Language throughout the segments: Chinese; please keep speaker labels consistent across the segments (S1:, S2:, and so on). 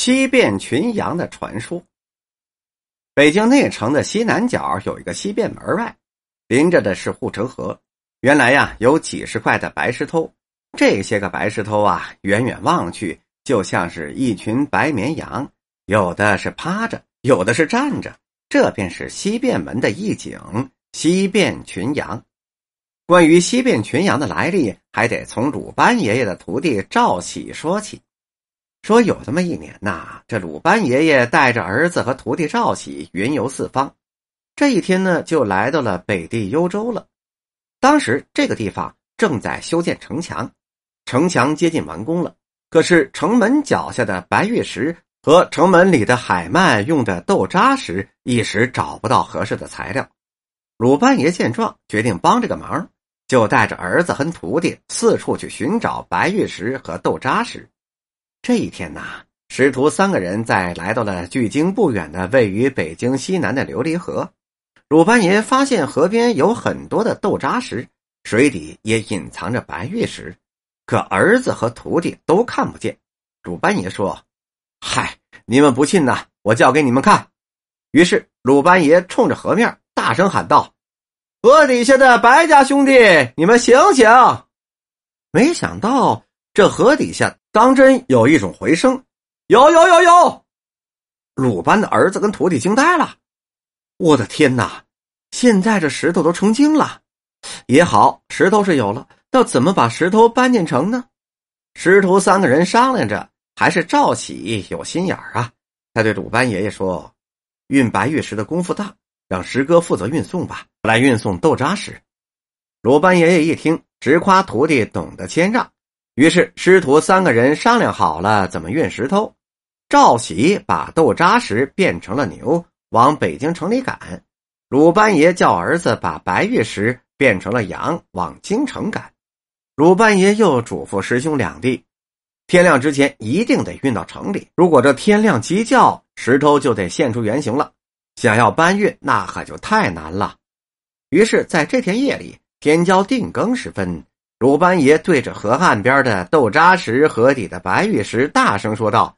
S1: 西便群羊的传说。北京内城的西南角有一个西便门外，临着的是护城河。原来呀，有几十块的白石头，这些个白石头啊，远远望去就像是一群白绵羊，有的是趴着，有的是站着。这便是西便门的一景——西便群羊。关于西便群羊的来历，还得从鲁班爷爷的徒弟赵喜说起。说有这么一年呐，这鲁班爷爷带着儿子和徒弟赵喜云游四方。这一天呢，就来到了北地幽州了。当时这个地方正在修建城墙，城墙接近完工了。可是城门脚下的白玉石和城门里的海鳗用的豆渣石一时找不到合适的材料。鲁班爷见状，决定帮这个忙，就带着儿子和徒弟四处去寻找白玉石和豆渣石。这一天呐，师徒三个人在来到了距京不远的位于北京西南的琉璃河。鲁班爷发现河边有很多的豆渣石，水底也隐藏着白玉石，可儿子和徒弟都看不见。鲁班爷说：“嗨，你们不信呐，我叫给你们看。”于是鲁班爷冲着河面大声喊道：“河底下的白家兄弟，你们醒醒！”没想到这河底下。当真有一种回声，有有有有！鲁班的儿子跟徒弟惊呆了。我的天哪！现在这石头都成精了。也好，石头是有了，要怎么把石头搬进城呢？师徒三个人商量着，还是赵喜有心眼儿啊。他对鲁班爷爷说：“运白玉石的功夫大，让石哥负责运送吧，来运送豆渣石。”鲁班爷爷一听，直夸徒弟懂得谦让。于是师徒三个人商量好了怎么运石头。赵喜把豆渣石变成了牛，往北京城里赶；鲁班爷叫儿子把白玉石变成了羊，往京城赶。鲁班爷又嘱咐师兄两弟，天亮之前一定得运到城里。如果这天亮鸡叫，石头就得现出原形了。想要搬运，那可就太难了。于是，在这天夜里，天将定更时分。鲁班爷对着河岸边的豆渣石、河底的白玉石大声说道：“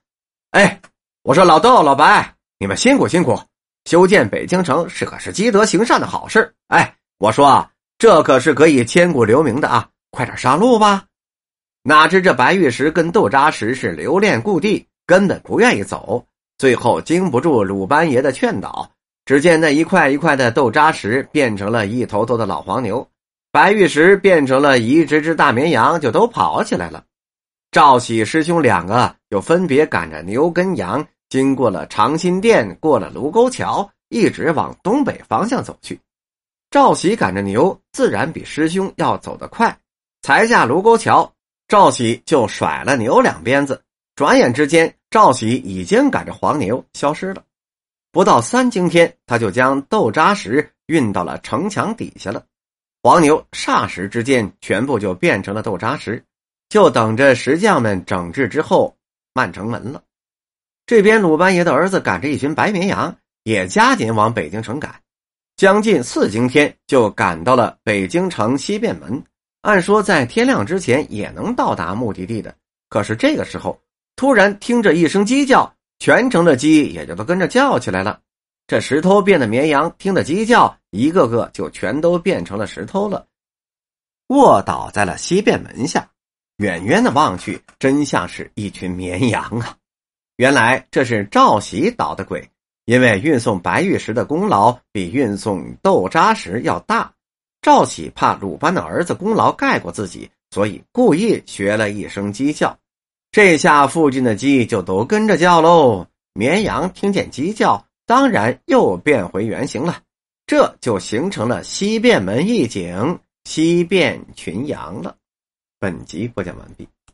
S1: 哎，我说老豆、老白，你们辛苦辛苦！修建北京城是可是积德行善的好事哎，我说啊，这可是可以千古留名的啊！快点上路吧！”哪知这白玉石跟豆渣石是留恋故地，根本不愿意走。最后经不住鲁班爷的劝导，只见那一块一块的豆渣石变成了一头头的老黄牛。白玉石变成了一只只大绵羊，就都跑起来了。赵喜师兄两个就分别赶着牛跟羊，经过了长辛店，过了卢沟桥，一直往东北方向走去。赵喜赶着牛，自然比师兄要走得快。才下卢沟桥，赵喜就甩了牛两鞭子，转眼之间，赵喜已经赶着黄牛消失了。不到三更天，他就将豆渣石运到了城墙底下了。黄牛霎时之间全部就变成了豆渣石，就等着石匠们整治之后漫城门了。这边鲁班爷的儿子赶着一群白绵羊，也加紧往北京城赶，将近四更天就赶到了北京城西便门。按说在天亮之前也能到达目的地的，可是这个时候突然听着一声鸡叫，全城的鸡也就都跟着叫起来了。这石头变的绵羊听得鸡叫，一个个就全都变成了石头了，卧倒在了西便门下。远远的望去，真像是一群绵羊啊！原来这是赵喜捣的鬼，因为运送白玉石的功劳比运送豆渣石要大，赵喜怕鲁班的儿子功劳盖过自己，所以故意学了一声鸡叫。这下附近的鸡就都跟着叫喽。绵羊听见鸡叫。当然又变回原形了，这就形成了西便门一景，西便群羊了。本集播讲完毕。